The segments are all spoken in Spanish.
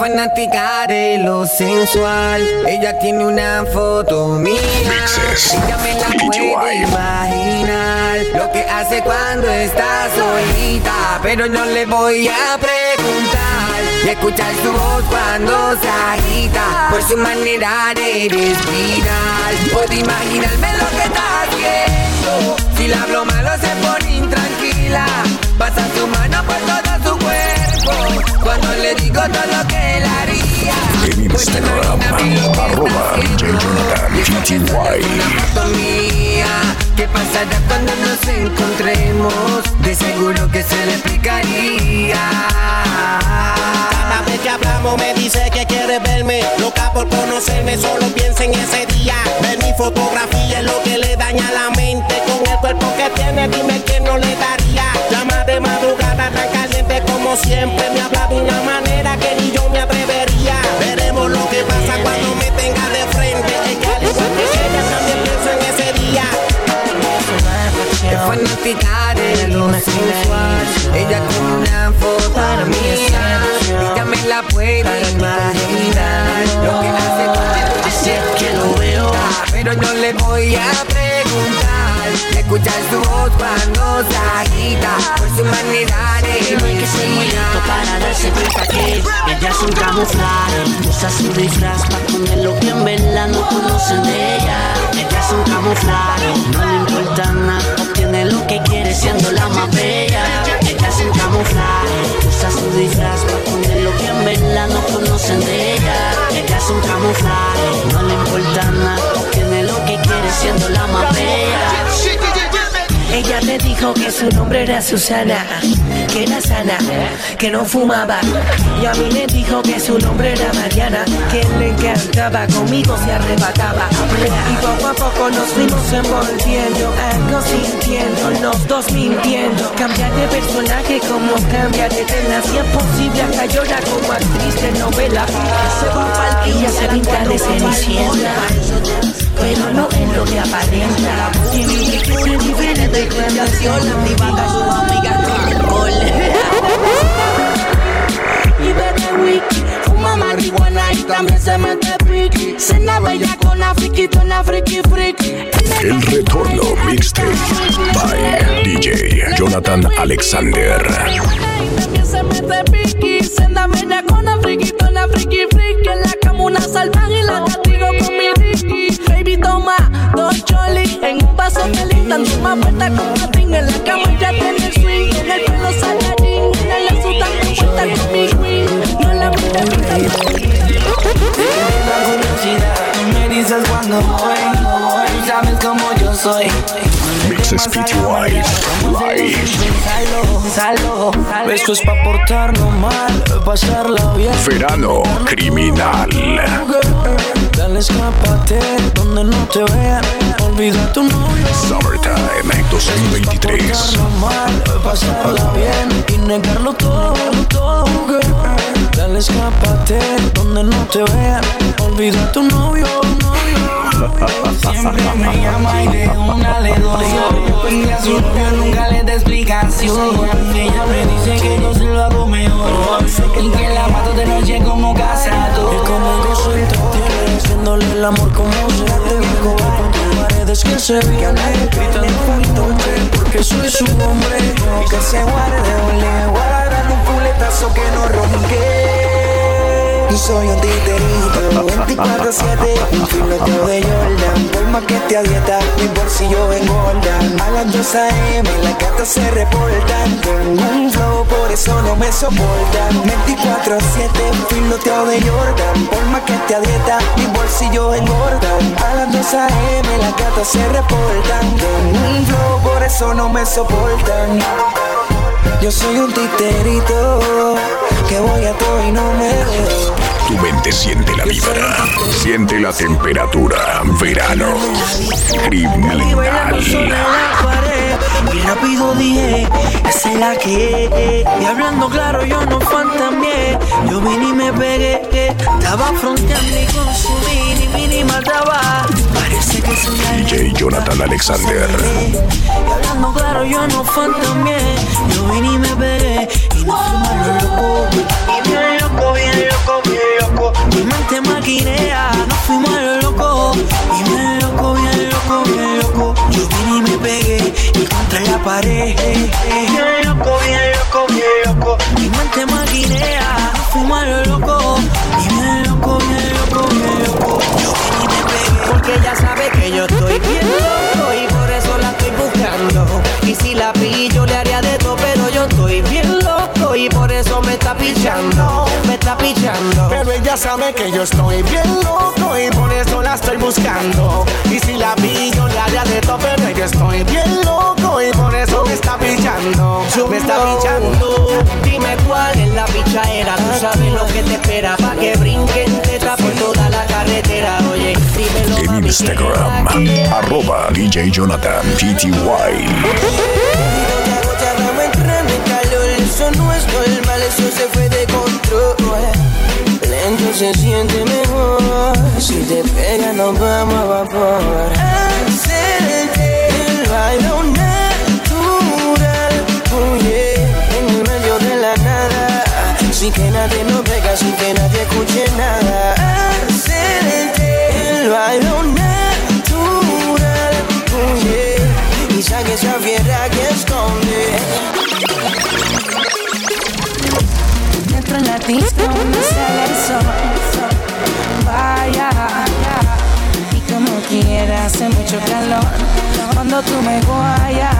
fanática de lo sensual. Ella tiene una foto mía. Ella me la puede imaginar. Lo que hace cuando está solita. Pero no le voy a preguntar. Y escuchar su voz cuando se agita. Por su manera de respirar. Puedo imaginarme lo que está haciendo. Si la hablo malo se pone intranquila. Pasa su mano por todo Cuando le digo todo lo que él haría. En pues Instagram, arroba ¿Qué pasará cuando nos encontremos? De seguro que se le explicaría. Cada vez que hablamos me dice que quiere verme. Loca por conocerme, solo piensa en ese día. Ver mi fotografía es lo que le daña la mente. Con el cuerpo que tiene, dime que no le daría. Llama de madrugada como siempre. Me habla de una manera que ni yo me atrevería. Veremos lo que pasa cuando me tenga de frente. Ella, ella también piensa en ese día. Es fanática de lo sensual. Ella tiene una foto para mí. Ella me la puede imaginar. Lo que hace cuando Así es que lo veo. Pero no le voy a preguntar. Escuchar su voz cuando se agita. Por su de No hay que ser muy para darse cuenta que ella es un camuflaje. Usa su disfraz para poner lo que en verdad no conocen de ella. Ella es un camuflaje, no le importa nada. Obtiene lo que quiere siendo la más bella. Ella es un camuflaje, usa su disfraz para poner lo que en verdad no conocen de ella. Ella es un camuflaje, no le importa nada. Obtiene lo que quiere siendo la más bella. Ella me dijo que su nombre era Susana, que era sana, que no fumaba. Y a mí me dijo que su nombre era Mariana, que le encantaba, conmigo se arrebataba. Y poco a poco nos fuimos envolviendo, algo sintiendo, los dos mintiendo. Cambiar de personaje como cambiar de tela, si es posible hasta llora como actriz de novela. Se va a ella se pinta de cenicienta pero no es lo que aparenta. Tiene un discurso diferente de relación, activada su amiga Y bebe wiki, fuma marihuana y también se mete friki. Cena bella con la friki, la friki friki. El retorno mixtape by DJ Jonathan Alexander. También se mete piqui, cena bella con la friki, friki friki. En la cama una salvaje y la castigo con mi Ricky. Baby toma dos cholis en un vaso de listan, toma puesta con patín en la cama ya tiene swing. En el pelo salarín, en la suta puesta con mi queen. No la mira Me dices cuando voy, tú sabes como yo soy. Mixes PTY Live. Esto es pa' portarnos mal, pasarla bien. Verano Criminal. Dale, escápate donde no te vean. Olvida tu novio. Summertime 2023. Portarnos mal, pasarla bien y negarlo todo, todo. Dale, escápate donde no te vean. Olvida tu novio, Siempre me llama y de una le doy. Y a su novio nunca le da explicación. Ella me dice que yo se lo hago mejor. Y que la mato de noche como casado. Y conmigo soy tiene haciéndole el amor como se debe. Con tus paredes que se vienen. Gritando noche porque soy su hombre. Que se guarde le un culetazo que no ronque. Yo soy un titerito, 24-7, un filoteo de Jordan. Por más que te dieta, mi bolsillo engordan. A las 2 a.m. las gatas se reportan. Tengo un flow, por eso no me soportan. 24-7, un filoteo de Jordan. Por más que te dieta, mi bolsillo engordan. A las 2 a.m. las gatas se reportan. Tengo un flow, por eso no me soportan. Yo soy un titerito que voy a todo y no me veo. Tu mente siente la vibra, siente la temperatura. Verano Criminal. Y rápido dije, esa es la que es. Y hablando claro, yo no fantameé. Yo vine y me pegué. Estaba fronteando y consumí ni mínima estaba. Parece que soy la DJ Jonathan Alexander. Y hablando claro, yo no fantameé. Yo vine y me pegué pared. Bien loco, bien loco, bien loco. Mi mente maquinea, fuma lo loco. Y bien loco, bien loco, bien loco. Yo vine y me pegué. Porque ella sabe que yo estoy y por eso la estoy buscando. Y si la pillo, le haría de tope y por eso me está pichando, me está pichando. Pero ella sabe que yo estoy bien loco y por eso la estoy buscando. Y si la vi, yo la haría de todo, pero yo estoy bien loco y por eso me está pichando, me está pichando. Dime cuál es la pichadera, tú sabes lo que te espera, pa' que brinquen teta por toda la carretera, oye. Dímelo, en mami, Instagram, arroba DJ Jonathan PTY. Eso se fue de control lento se siente mejor. Si te pega, nos vamos a vapor. Hacerte el baile natural. Oh yeah, en el medio de la nada. Sin que nadie nos pega, sin que nadie escuche nada. Cuando tú me guayas,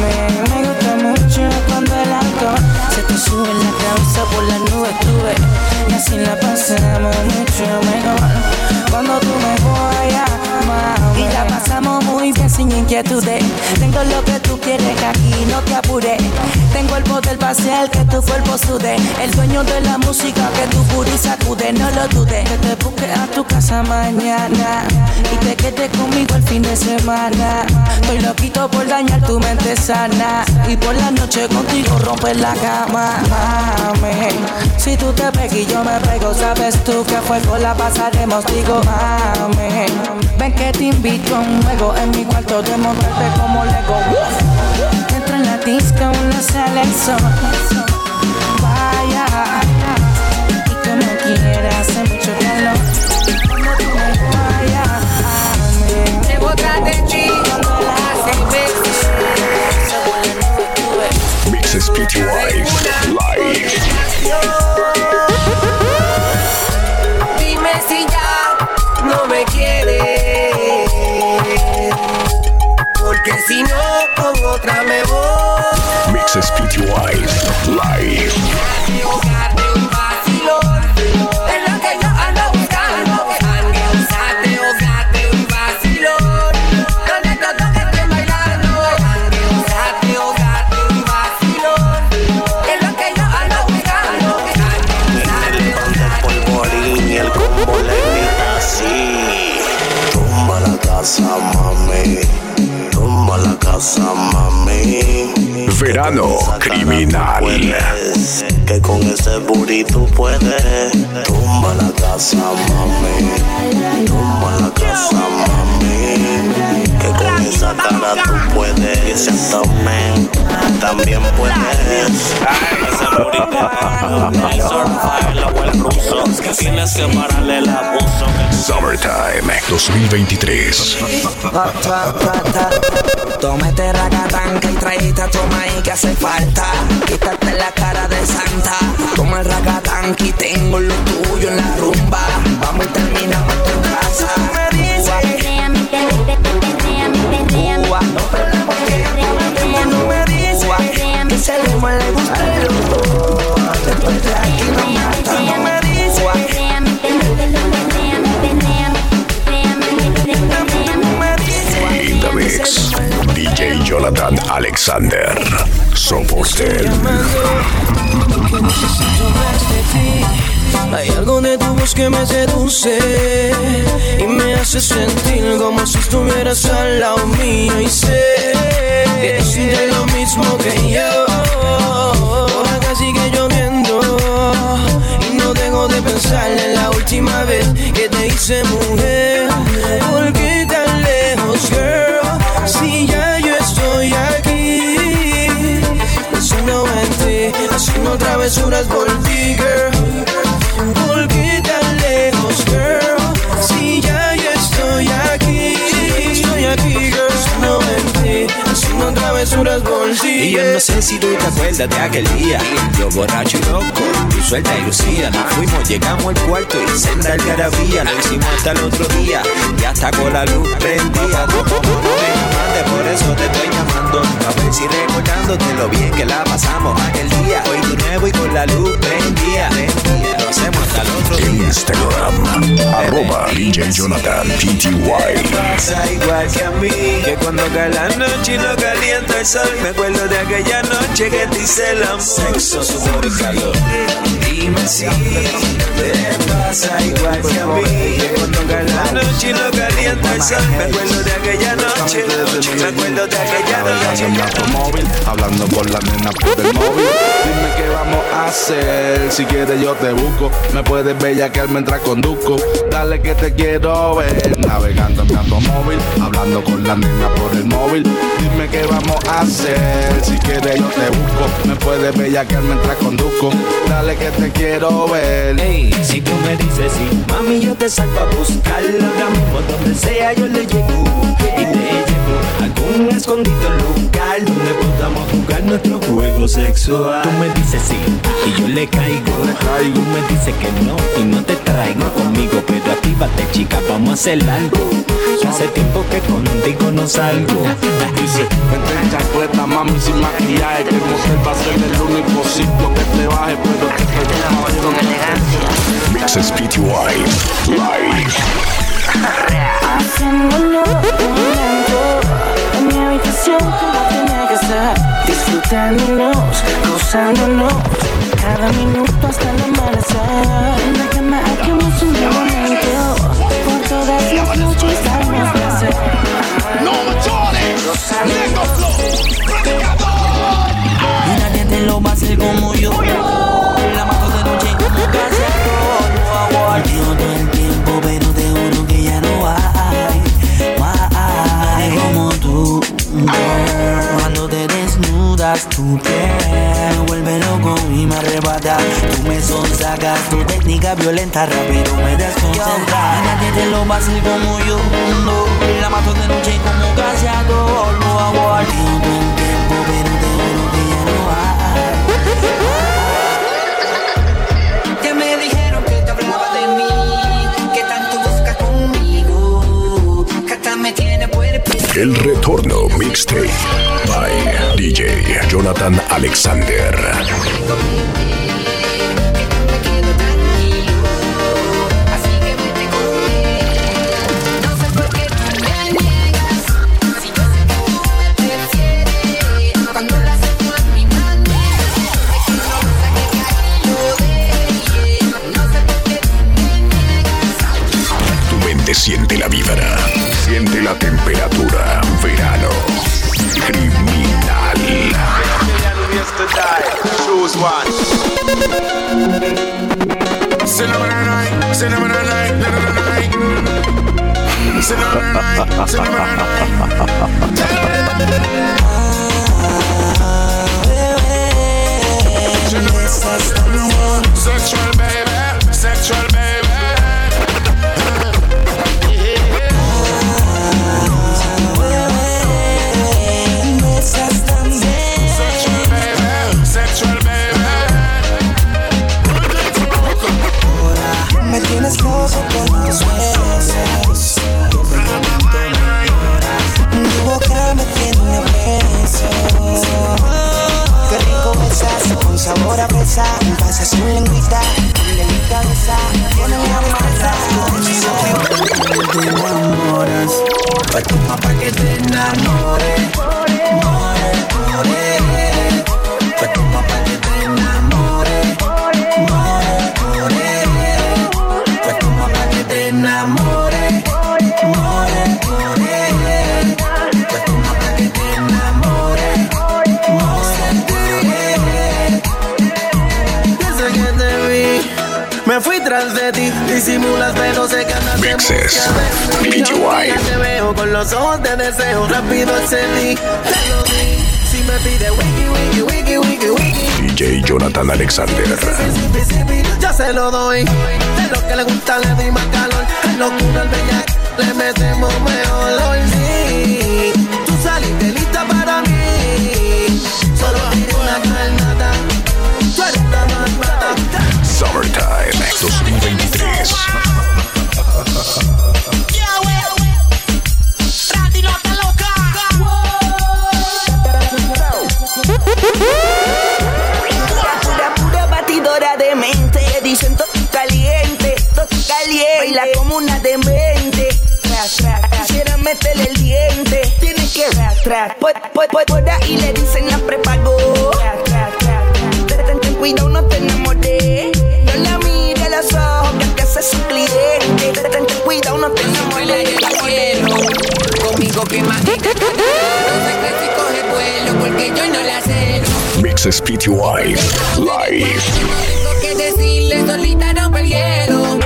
me, me gusta mucho cuando el alcohol se te sube la cabeza por las nubes, tuve. Y así la pasamos mucho mejor. Cuando tú me guayas, y la pasamos muy bien sin inquietudes. Tengo lo que tú quieres aquí, no te apures. Tengo el poder parcial que tu cuerpo sude. El dueño de la música que tu puri sacude, no lo dudes. Que te busque a tu casa mañana y te quedes conmigo el fin de semana. Estoy loquito por dañar tu mente sana y por la noche contigo romper la cama. Mami, si tú te pegas y yo me pego, sabes tú que fue con la pasaremos, digo mami. Ven que te invito a un juego en mi cuarto de montarte como Lego. Dentro en la disco no sale el sol. Vaya, y como quieras, hace mucho calor. Verano criminal. Que con ese burrito puedes. Tumba la casa, mami. Tumba la casa, mami. Que con esa cara tú puedes. Y ese abdomen también puedes. El el ruso. Que tienes que pararle el abuso. Summertime 2023. Tómate ragatanca y traíste a tu maíz que hace falta. Quítate la cara de santa. Toma el ragatanca y tengo lo tuyo en la rumba. Vamos y terminamos tu casa. Alexander. Que ti. Hay algo de tu voz que me seduce y me hace sentir como si estuvieras al lado mío y sé que tú sientes lo mismo que yo. Por acá sigue lloviendo y no dejo de pensar en la última vez que te hice mujer. Travesuras por ti, girl. ¿Por tan lejos, girl? Si ya yo estoy aquí, estoy aquí, girl. En ti, haciendo travesuras por ti. Y yo no sé si tú te acuerdas de aquel día Yo borracho y loco, tú suelta y lucía fuimos, llegamos al cuarto y senda algarabía Lo hicimos hasta el otro día Y hasta con la luz prendía Por eso te estoy llamando A ver si recordándote lo bien que la pasamos aquel día Hoy de nuevo y con la luz prendía Lo hacemos hasta el otro día Arroba DJ Jonathan PTY. Pasa igual que a mí, que cuando cae la noche y no calienta el sol, me acuerdo de aquella noche que te hice el amor. Sexo, sudor y calor. Dime si te pasa igual que a mí, que la noche no calienta el sol, me acuerdo de aquella noche, me acuerdo de aquella noche. móvil, hablando con la nena por el móvil. Dime qué vamos a hacer, si quieres yo te busco. Me puedes que mientras conduzco. Dale que te quiero ver, navegando en mi automóvil, hablando con la nena por el móvil. Dime qué vamos a hacer, si quieres yo te busco. Me puedes que mientras conduzco. Dale que te quiero ver. Ey, si tú me dices sí, mami yo te salgo a buscarlo ahora donde sea yo le llego y te algún escondido local donde podamos jugar nuestro juego sexual. Tú me dices sí y yo le caigo. Tú me dices que no y no te traigo conmigo, pero actívate chica, vamos a hacer algo. Hace tiempo que contigo no salgo. Dice, vente en chancleta, mami, sin maquillaje. Que motel va a ser el único sitio que te baje, pero que te Mixes PTY Live. Hacémoslo un Disfrutándonos, gozándonos, cada minuto hasta el amanecer. En la cama hagamos un momento, por todas las noches darnos placer. Y me vuelve loco y me arrebata. Tú me sonsacas, tu técnica violenta rápido me desconcentra. Nadie te lo va a hacer como yo. No, la mato de noche como cazador. Lo hago al El retorno mixtape by DJ Jonathan Alexander. Tu mente siente la vibra, la temperatura. Verano criminal. DJ Jonathan Alexander. Yo se lo doy. De lo que le gusta le di más calor. En locura al bellac le metemos mejor hoy sí. Tú saliste lista para mí. PTY Live. Tengo que decirle solita no el hielo.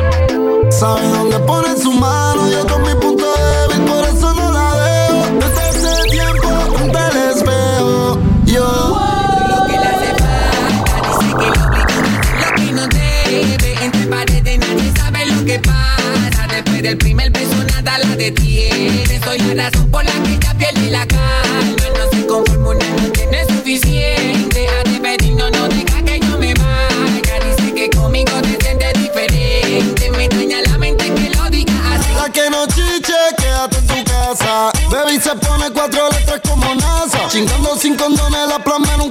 Sabe dónde pone su mano, yo con mi punto débil, por eso no la veo. Desde ese tiempo frente al espejo, yo. Lo que le hace falta, dice que lo obliga a hacer lo que no debe. Entre paredes nadie sabe lo que pasa. Después del primer beso nada la detiene. Soy la razón Chingando sin condones, las plomas nunca fracasan.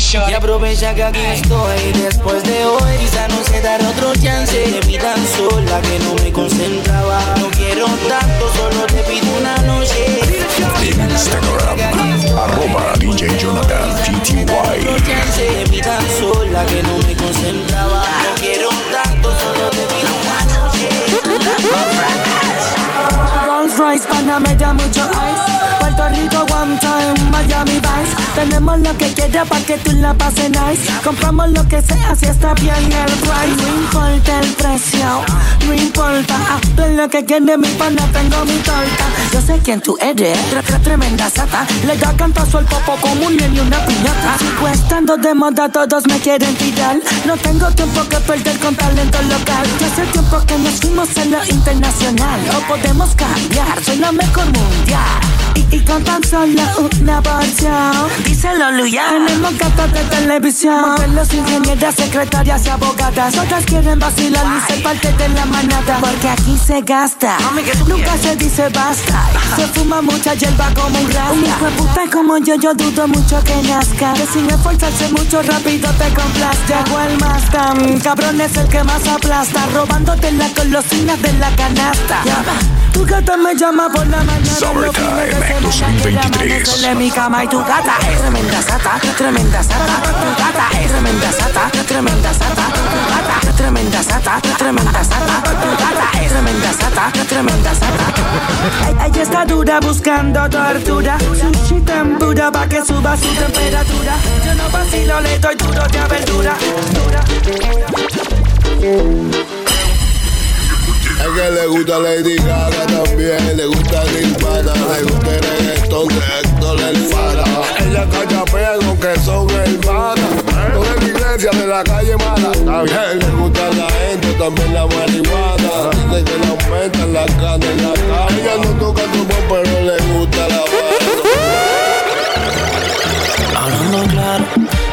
No vi Jory Short Y aprovecha que aquí estoy. Después de hoy Quizá no sé dar otro chance. De mí tan sola que no me concentraba. No quiero tanto, solo te pido una noche. En Instagram, arroba DJ Jonathan chance. De mí tan sola que no me concentraba. No quiero tanto, solo te pido una noche. Rolls Royce, Panamera, mucho ice. Puerto Rico, one time, Tenemos lo que quieras para que tú la pases nice. Compramos lo que sea si está bien el price. No importa el precio, no importa. Hazlo lo que quieres, mi pana, tengo mi torta. Yo sé quién tú eres, tre- tre- tremenda sata. Le da cantazo al popo como un niño y una piñata. Sigo estando de moda, todos me quieren tirar. No tengo tiempo que perder con talento local. Ya hace tiempo que nos fuimos en lo internacional. No podemos cambiar, soy la mejor mundial. Y, y con tan solo una porción. Díselo, Luya. Tenemos gatas de televisión. Modelos, ingenieras, secretarias y abogadas. Todas quieren vacilar y ser parte de la manada. Porque aquí se gasta. Nunca se dice basta. Se fuma mucha hierba como un rasta. Un hijo de puta como yo, yo dudo mucho que nazca. Que sin esforzarse mucho rápido te Llegó el Mazda, mm, cabrón es el que más aplasta. Robándote las golosinas de la canasta. Tu gata me llama por la mañana Summertime los fines de semana que 2023. amanecerle en mi cama y tu gata es tremenda sata, tremenda sata, tu gata es tremenda sata, tremenda sata, tu gata es tremenda sata, tremenda sata, tu gata es tremenda sata, tremenda sata. Está dura buscando tortura, tempura pa' que suba su temperatura. Yo no vacilo, le doy duro de dura. Es que le gusta Lady Gaga también, le gusta Nirvana, le gusta el reggaetón de Héctor el Fara. Ella calla pego que son hermanas, no de mi iglesia de la calle mala. También le gusta la gente, también la marihuana. Dice que le aumentan la cana en la calle. Ella no toca tu pero le gusta la bala. Hablando claro,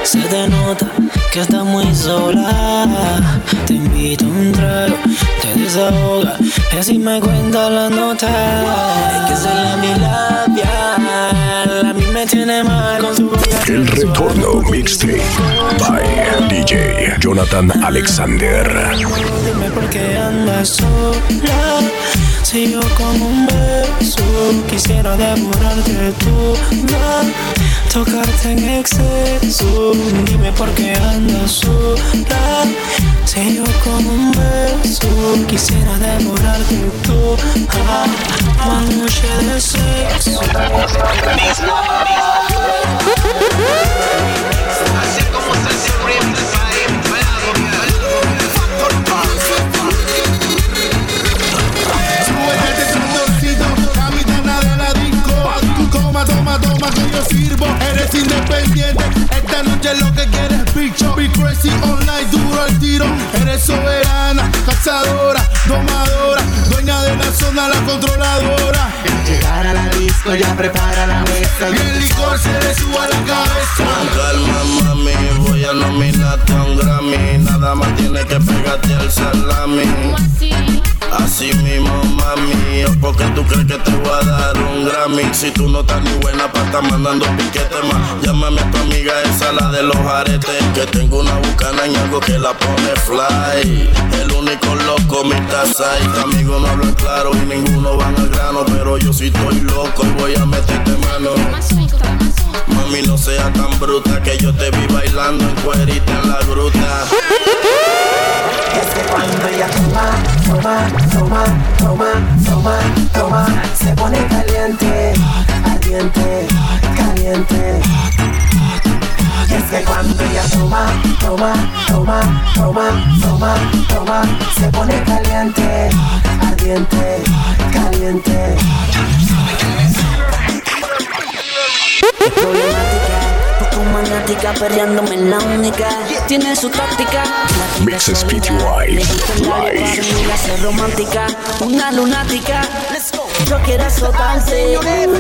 se te nota que estás muy sola. Te invito a un trago, te desahoga y así me cuenta la nota. Es que se la mi labial, a mí me tiene mal con su El retorno mixtape by DJ Jonathan Alexander. Dime por qué andas sola. Si yo como un beso quisiera devorarte toda, tocarte en exceso. Dime por qué andas sola. Si yo como un beso quisiera devorarte toda, una noche de sexo. La disco, ya prepara la mesa. Y el licor se le a la cabeza. Con calma, mami, voy a nominarte a un Grammy. Nada más tienes que pegarte al salami. Así mismo, mami, porque tú crees que te voy a dar un Grammy. Si tú no estás ni buena para estar mandando piquetes más, llámame a tu amiga esa, la de los aretes. Que tengo una bucana en algo que la pone fly. El único loco, mi taza y amigo no hablan claro y ninguno van al grano. Pero yo sí estoy loco y voy a meterte mano. Mami, no sea tan bruta que yo te vi bailando en cuerita en la gruta. Es que cuando ella toma, toma, toma, toma, toma, toma, se pone caliente, ardiente, caliente. Es que cuando ella toma, toma, toma, toma, toma, toma, se pone caliente, ardiente, caliente. Maniática, perreándome en la única. Tiene su táctica. el labio Live. romántica. Una lunática. Yo quiero azotarte,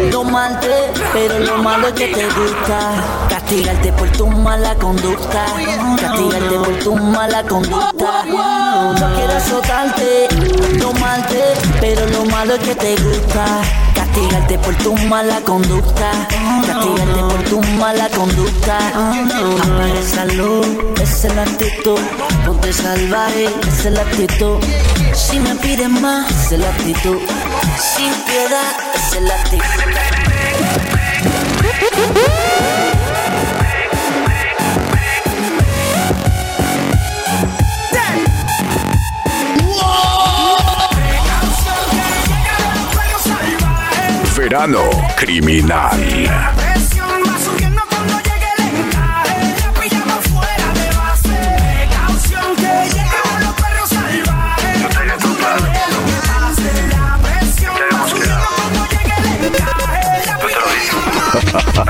domarte, pero lo malo es que te gusta. Castigarte por tu mala conducta. Castigarte por tu mala conducta. Yo quiero azotarte, domarte, pero lo malo es que te gusta. Castigarte por tu mala conducta. Castigarte por tu mala conducta. Apaga esa luz, es la actitud. Ponte salvaje, es la actitud. Si me pides más, es la actitud. Sin piedad, es la actitud. Verano criminal.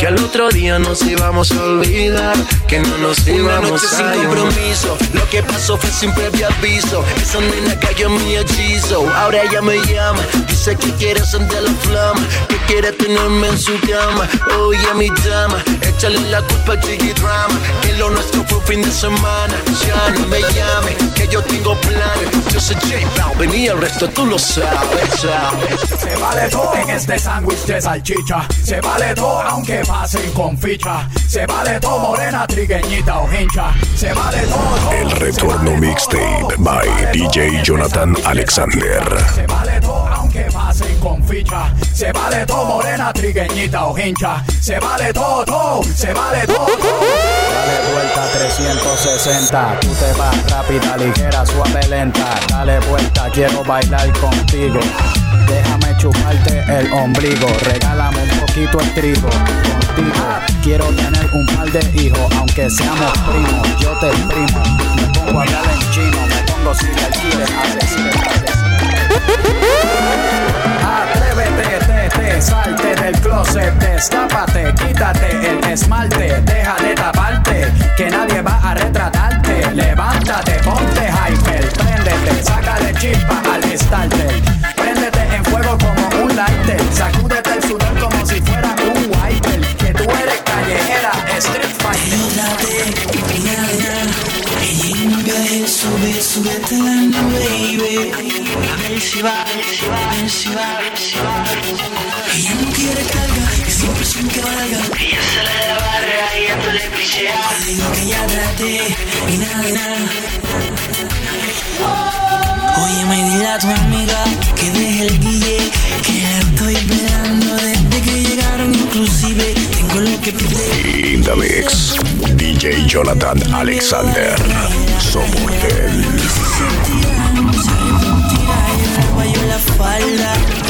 Que al otro día nos íbamos a olvidar. Que no nos Una íbamos noche sin a llamar. compromiso, lo que pasó fue sin previo aviso. Esa nena cayó en mi hechizo, ahora ella me llama. Dice que quiere encender la flama, que quiere tenerme en su cama. Oye, mi dama, échale la culpa a Gigi Drama. Que lo nuestro fue fin de semana. Ya no me llame, que yo tengo planes. Yo soy J Balvin y el resto tú lo sabes, sabes. Se vale todo en este sándwich de salchicha. Se vale todo aunque pasen con ficha. Se vale todo morena, trigueñita o hincha. Se vale todo. El retorno mixtape by DJ Jonathan Alexander. Se vale todo aunque pasen con ficha. Se vale todo morena, trigueñita o hincha. Se vale todo, todo. Se vale todo. Dale vuelta 360, tú te vas rápida, ligera, suave, lenta. Dale vuelta, quiero bailar contigo. Déjame chuparte el ombligo, regálame un poquito el trigo. Contigo quiero tener un par de hijos, aunque seamos primos. Yo te primo, me pongo a hablar en chino, me pongo si le quieres Atrévete, te, te, salte del closet, destápate, quítate el esmalte, deja de taparte, que nadie va a retratarte. Levántate, ponte hyper, préndete, sácale chispa al starter. En fuego como un lighter, sacúdete el sudor como si fuera un wiper. Que tú eres callejera, street fighter. Sube, sube hasta la nube. A ver si va, a ver si va, a ver si va, a ver si va. Ella no quiere carga, que siempre sin que valga. Ella sale de la barra y ya tú le picheas. Digo que ya trate y nada, y nada. Oye, me dile a tu amiga que deje el guille, que la estoy esperando desde que llegaron, inclusive tengo lo que pide. In the mix, DJ Jonathan Alexander. Somortel. Guayo la falda.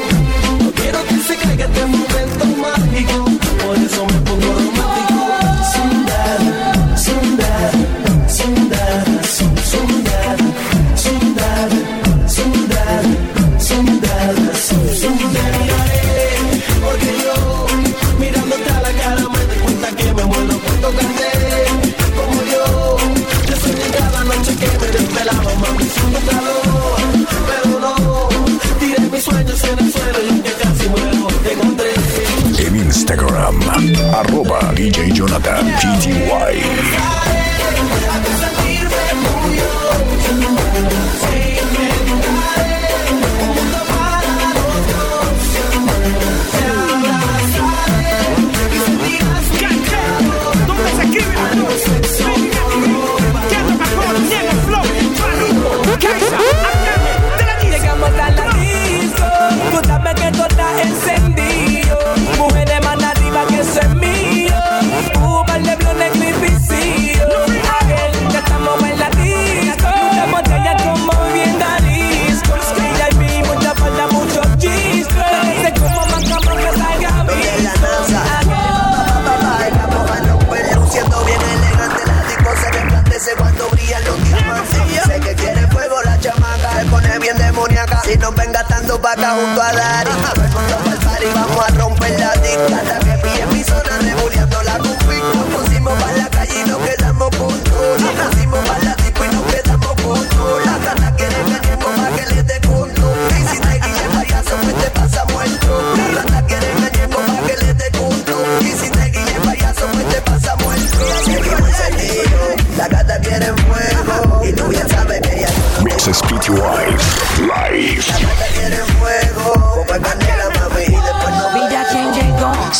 arroba DJ Jonathan PTY.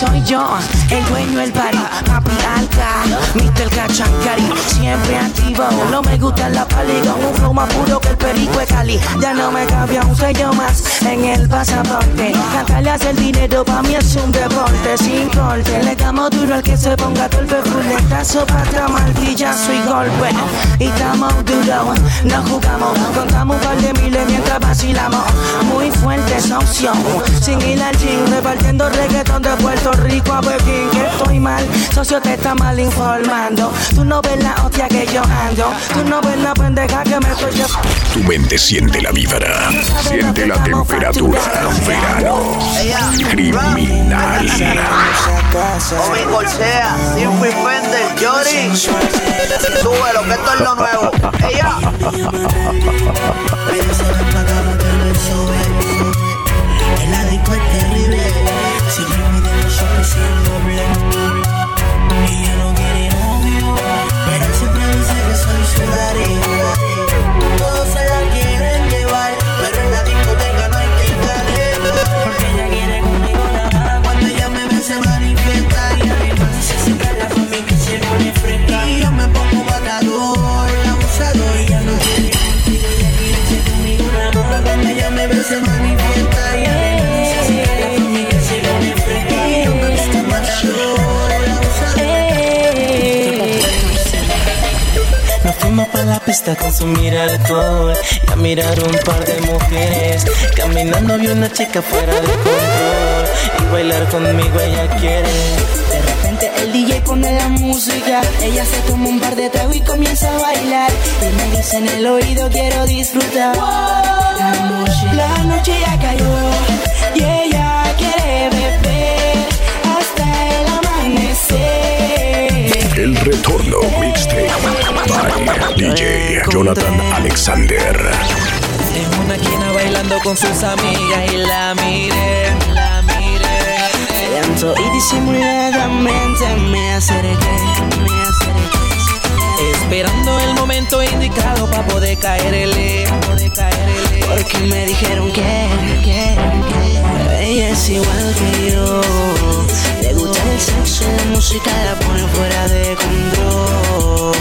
Soy yo, el dueño del party, papi alca, Mr. Cachancari, siempre activo, no me gusta la pali, con un flow más puro que el perico de Cali, ya no me cambia un sello más en el pasaporte, cantarle hace el dinero pa' mí es un deporte, sin corte, le damos duro al que se ponga torpe, fuletazo, pata, martillazo y golpe, y estamos duros, no jugamos, contamos un par de miles mientras vacilamos, muy fuerte esa opción, sin ir al gym, repartiendo reggaetón de Puerto Rico a Pekín, que estoy mal, socio te está mal informando, tú no ves la hostia que yo ando, tú no ves la pendeja que me estoy. Tu mente siente la vibra, siente la temperatura. Verano criminal. Omi Corsea, Simple Fender, Jory. Súbelo, que esto es lo nuevo. Ella. El adicto es terrible. Los ojos sin doble. Ella no quiere novio, pero siempre dice que soy su daddy. Pista con consumir alcohol y a mirar un par de mujeres. Caminando vi una chica fuera de control y bailar conmigo ella quiere. De repente el DJ pone la música, ella se toma un par de tragos y comienza a bailar. Y me dice en el oído quiero disfrutar. La noche, la noche ya cayó y ella quiere beber hasta el amanecer. El retorno mixtape by DJ Jonathan Alexander. En una esquina bailando con sus amigas y la miré, la miré. Llanto y disimuladamente me acerqué, me acerqué. Esperando el momento indicado para poder poder caerle. Porque me dijeron que, que, que ella es igual que yo. Le gusta el sexo, la música la pone fuera de control.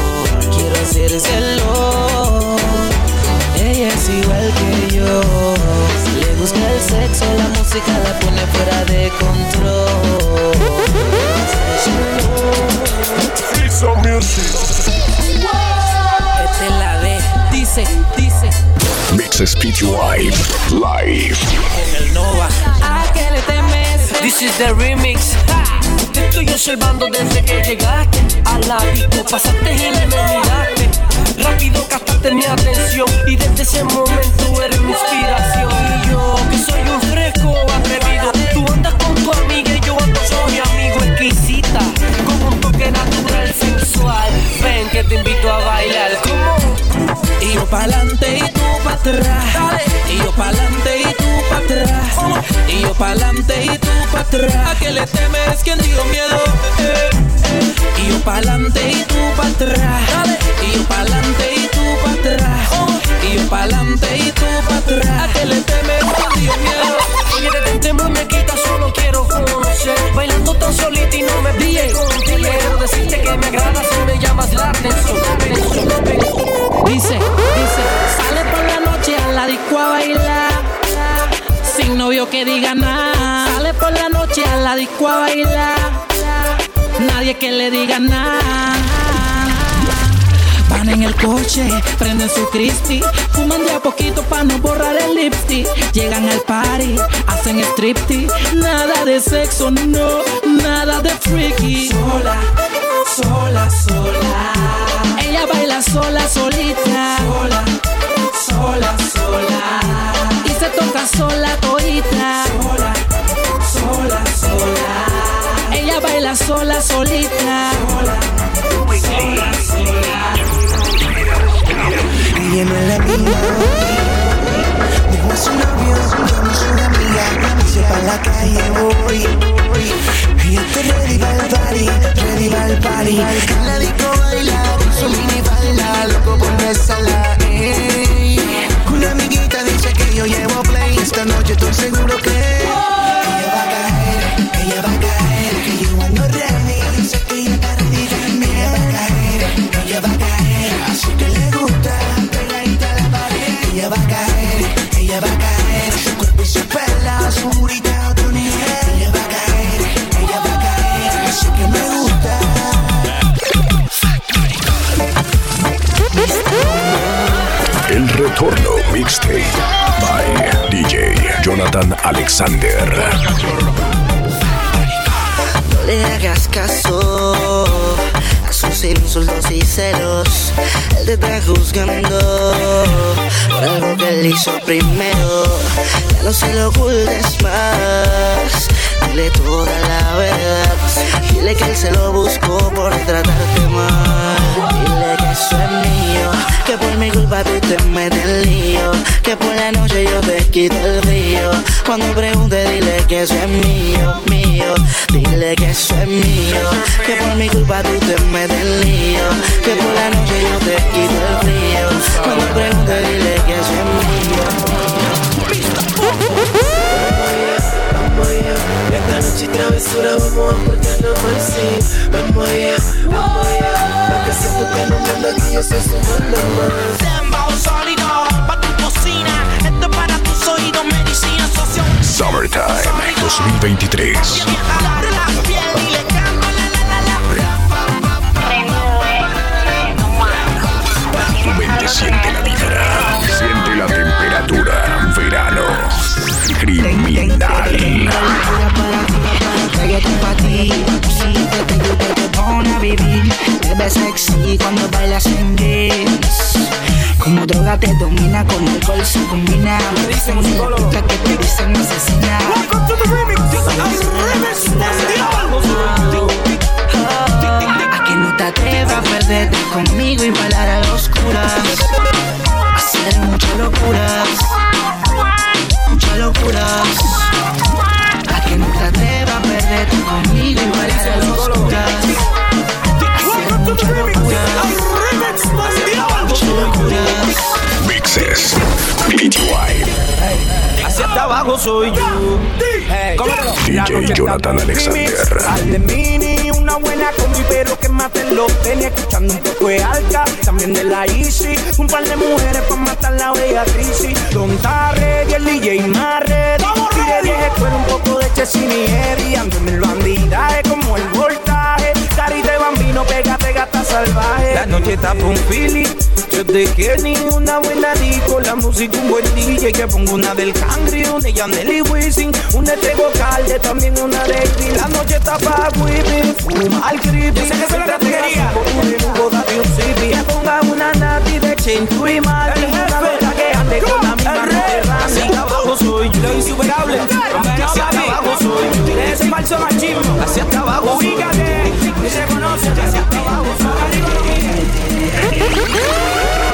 Quiero hacérselo. Ella es igual que yo. Le gusta el sexo, la música la pone fuera de control. Music. Dice, dice. Mixes PTY live. Con el Nova. ¿A qué le temes? This is the remix. Te estoy observando desde que llegaste al disco. Pasaste y me miraste. Rápido captaste mi atención. Y desde ese momento eres mi inspiración. Y yo, que soy un atrás. Y yo pa'lante Y yo pa'lante y tú pa' atrás. ¿A qué le temes? ¿Quién dio miedo? Eh, eh. Y yo pa'lante y tú pa' atrás. Y yo pa'lante y tú pa' atrás. Y yo pa'lante y tú pa' atrás. ¿A qué le temes? ¿Quién dio miedo? Oye, detente muñequita, solo quiero conocer. Bailando tan solita y no me pide contigo. Quiero decirte que me agradas y me llamas la atención. Dice, dice, sale por la noche a la disco a bailar. Sin novio que diga nada. Sale por la noche a la disco a bailar. Nadie que le diga nada. Van en el coche, prenden su crispy, fuman de a poquito para no borrar el lipstick. Llegan al party, hacen striptease, nada de sexo, no, nada de freaky. Sola, sola, sola. Ella baila sola, solita. Sola, sola, sola. Se toca sola, todita. Sola, sola, sola. Ella baila sola, solita. Sola, sola, sola. Hizo primero. Ya no se lo ocultes más. Dile toda la verdad. Dile que él se lo buscó por tratarte mal. Dile que eso es mío. Que por mi culpa tú te metes en lío. Que por la noche yo te quito el río. Cuando pregunte, dile que eso es mío, mío. Dile que eso es mío. Que por mi culpa tú te metes en lío. Que por la noche yo te quito el río. Cuando pregunte, dile 2023. La la temperatura, verano, como droga te domina, con alcohol se combina. Me dicen música que te dicen asesina. A que no te atrevas a perderte conmigo y bailar a las oscuras. Hacer muchas locuras. Muchas locuras. A que no te atrevas a perderte conmigo y bailar a las oscuras. Hacer muchas locuras PTY. Hacia abajo soy yo. Hey, DJ Jonathan Alexander. Al de mini, una buena combi, pero que maten lo tenía escuchando un poco de alta, también de la Easy. Un par de mujeres para matar la bella crisis. Don está por un feeling. Yo de Kenny, una buena disco, la música un buen DJ que pongo una del Cangri, una de Yaneli Wisin, una de Calde, también una de Ivy. La noche está para Whipping, fuma al creepy. Yo sé que es una categoría. Que ponga una nati de Chintu y bella que ande con la misma. Hacia abajo soy yo, lo insuperable. Hacia abajo soy yo. Ese falso machismo, hacia hasta abajo. Ubícate, ni se conoce, hacia hasta abajo llena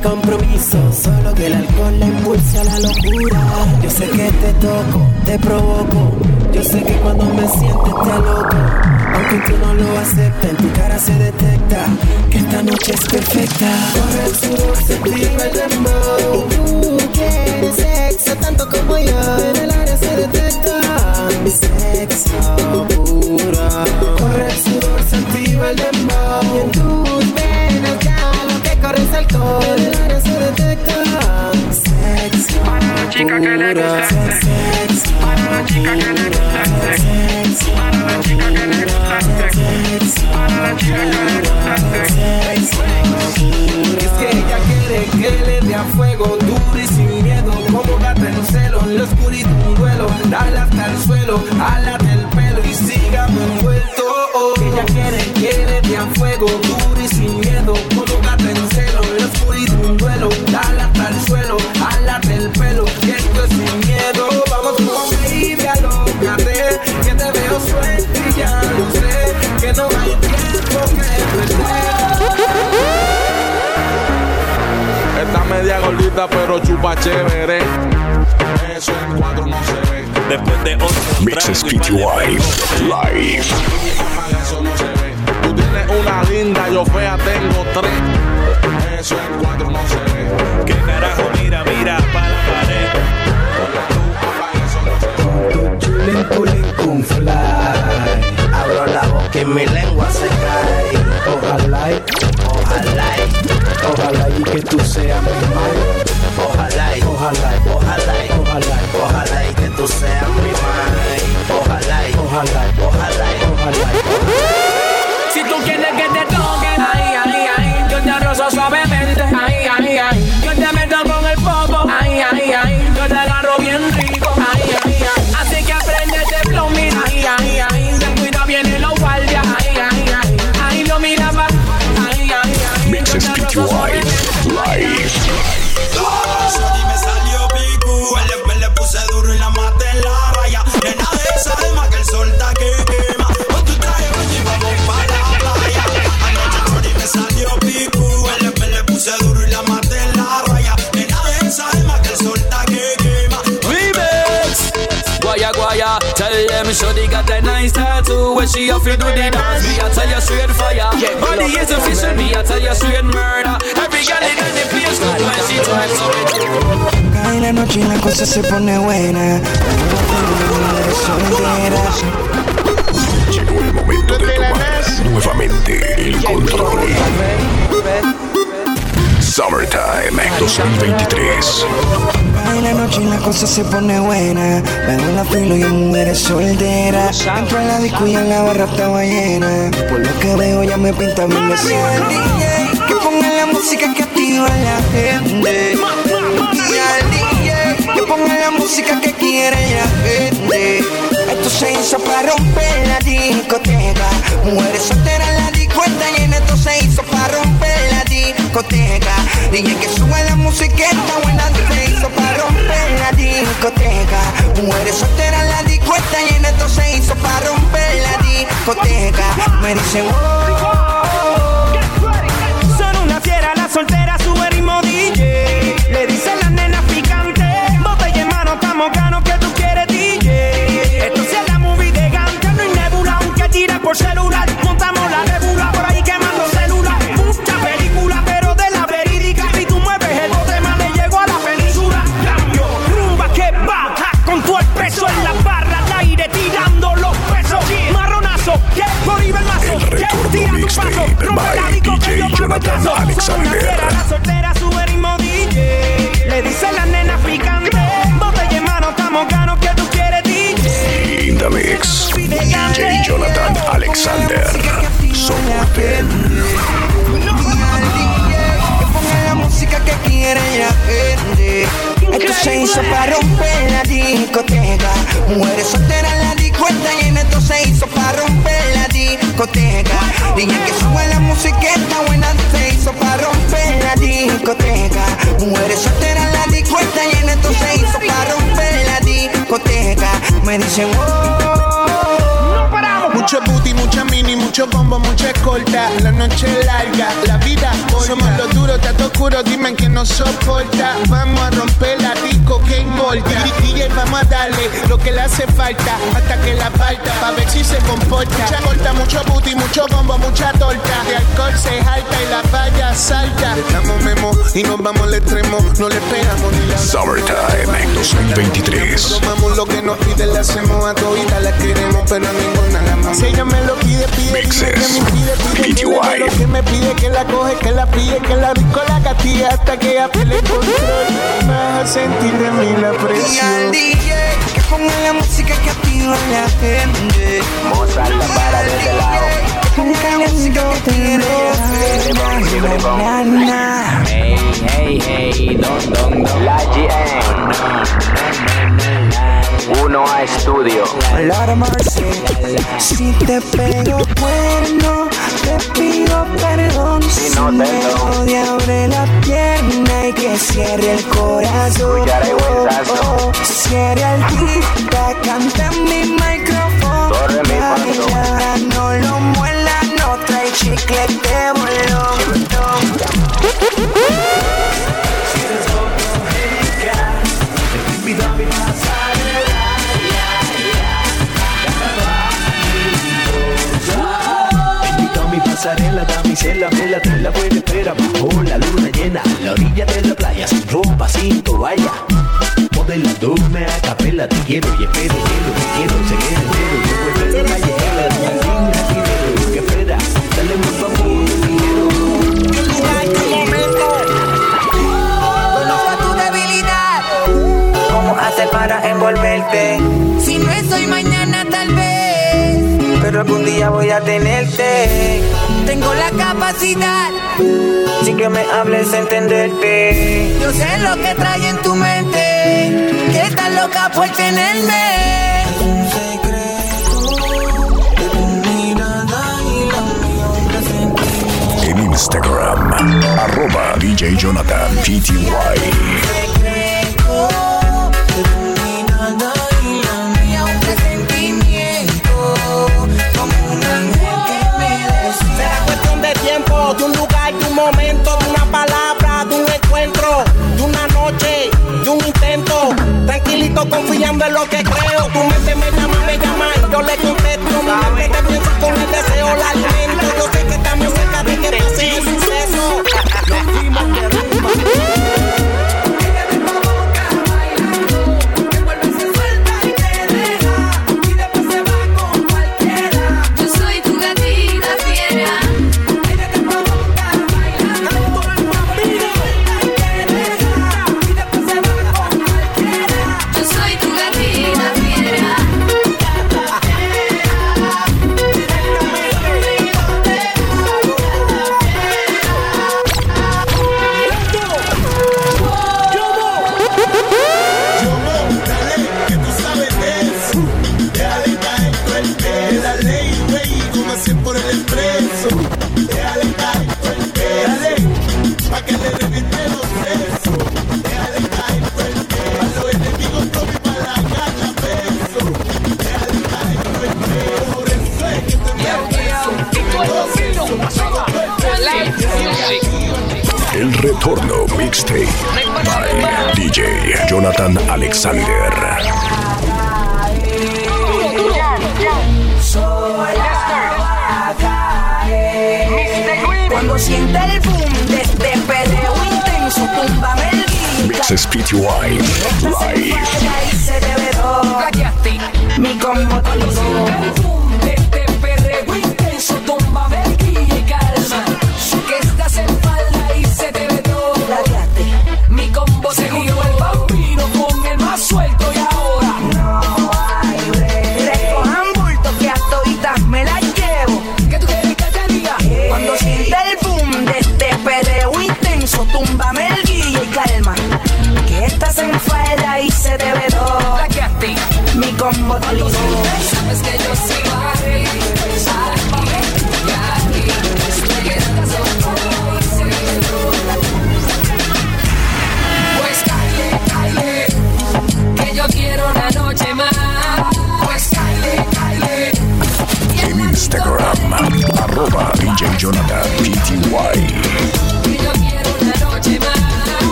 de compromiso Solo que el alcohol la impulsa a la locura. Yo sé que te toco, te provoco Yo sé que cuando me sientes te aloco. Aunque tú no lo aceptes En tu cara se detecta Que esta noche es perfecta. Corre el sudor, sentir el dembow Tú quieres sexo tanto como yo En el área se detecta Mi sexo puro. Corre el sudor, sentir el dembow chica que le la chica que le la chica que le la chica que le Es que ella quiere que le dé a fuego duro y sin miedo Como gata en celo, en la oscuridad un duelo Dale hasta el suelo, álate el media gordita, pero chupa chévere. Eso en cuatro no se ve. Después de otro Mixes PTY. Live. Eso no se ve. Tú tienes una linda, yo fea tengo tres. Eso en cuatro no se ve. ¿Qué carajo? Mira, mira, para la pared. Chulín, culín, cum fly. Abro la boca y mi lengua se cae. Ojalá, ojalá, ojalá y que tú seas mi madre. Got a tattoo When she off you do the dance. Me I tell you straight fire. Body is official Me I tell you straight murder. Every girl in the place Look when she talks so it Cae la noche y la cosa se pone buena. soltera. Llegó el momento de tomar nuevamente el control. Summertime 2023. Cae la noche y la cosa se pone buena. Veo la filo y en mujeres solteras. Entro a la disco y en la barra estaba llena. Por lo que veo ya me pinta bien DJ. Que ponga la música que activa la gente. Y al DJ que ponga la música que quiere la gente. Esto se hizo para romper la discoteca. Mujeres solteras en la y en esto se hizo para romper la discoteca. DJ que suba la musiqueta buena se hizo para romper la discoteca. Mujeres solteras la discoteca y en esto se hizo para romper la discoteca. Me dicen, oh, Son una fiera, la soltera sube ritmo DJ. Le dicen las nenas picantes. Botella en mano, estamos ganos que tú quieres DJ. Esto es la movie de Gante, no hay nebula, aunque tira por celular. Jonathan Alexander. fiera, la soltera sube ritmo DJ. Le dicen las nenas picantes. Botella en mano, estamos ganos que tú quieres DJ. In the mix. DJ Jonathan Alexander. Soporten. que ponga la música que quiere la gente. Esto se hizo para romper la discoteca. Mujeres solteras en la discoteca y en esto se hizo romper la discoteca. Dije que sube la musiqueta buena se hizo para romper la discoteca. Mujeres solteras en la discoteca y en esto se hizo para romper la discoteca. Me dicen, oh, Mucho booty, mucha mini, mucho bombo, mucha escolta. La noche larga, la vida corta. Somos los duros, tato oscuro, dime quién nos soporta. Vamos a romper la disco, que importa? DJ, vamos a darle lo que le hace falta. Hasta que la falta, pa' ver si se comporta. Mucha corta, mucho booty, mucho bombo, mucha torta. De alcohol se jalta y la valla salta. Estamos memo y nos vamos al extremo. No le pegamos ni la Summertime 2023. Tomamos lo que nos pide, le hacemos a todita, la queremos, pero a ninguna la amamos. Si ella me lo pide, pide, que me pide, pide, que lo que me pide, que la coge, que la que la disco la castiga hasta que el control. Vas a sentir de mí la y al presión. DJ que ponga la música que activa a la gente. Mozart la para lado. Hey, hey, hey, don, don, don. La GM. Uno a estudio. Si te pego cuerno, te pido perdón. Si no me tengo. odia, abre la pierna y que cierre el corazón. Oh, oh, cierre el quita, canta en mi micrófono. Corre mi paso. No lo muela, no trae chicle de bolón. Invito a pasarela, damisela, vela, te la buena espera Bajo la luna llena, la orilla de la playa Sin ropa, sin toalla Modelándome a capela Te quiero y espero, quiero, te quiero Seguir entero, yo vuelvo a la que Dale más favor, dinero Conozco tu debilidad. ¿Cómo hacer para envolverte? Pero algún día voy a tenerte. Tengo la capacidad. Sin que me hables, entenderte. Yo sé lo que trae en tu mente. Que estás loca por tenerme. Un secreto de tu mirada y la mía, un. En Instagram, arroba DJ Jonathan PTY. tranquilito confiando en lo que creo. Tu mente me llama, me llama, yo le contesto. Mi mente te pienso con el deseo, la alimento.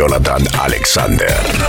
Jonathan Alexander.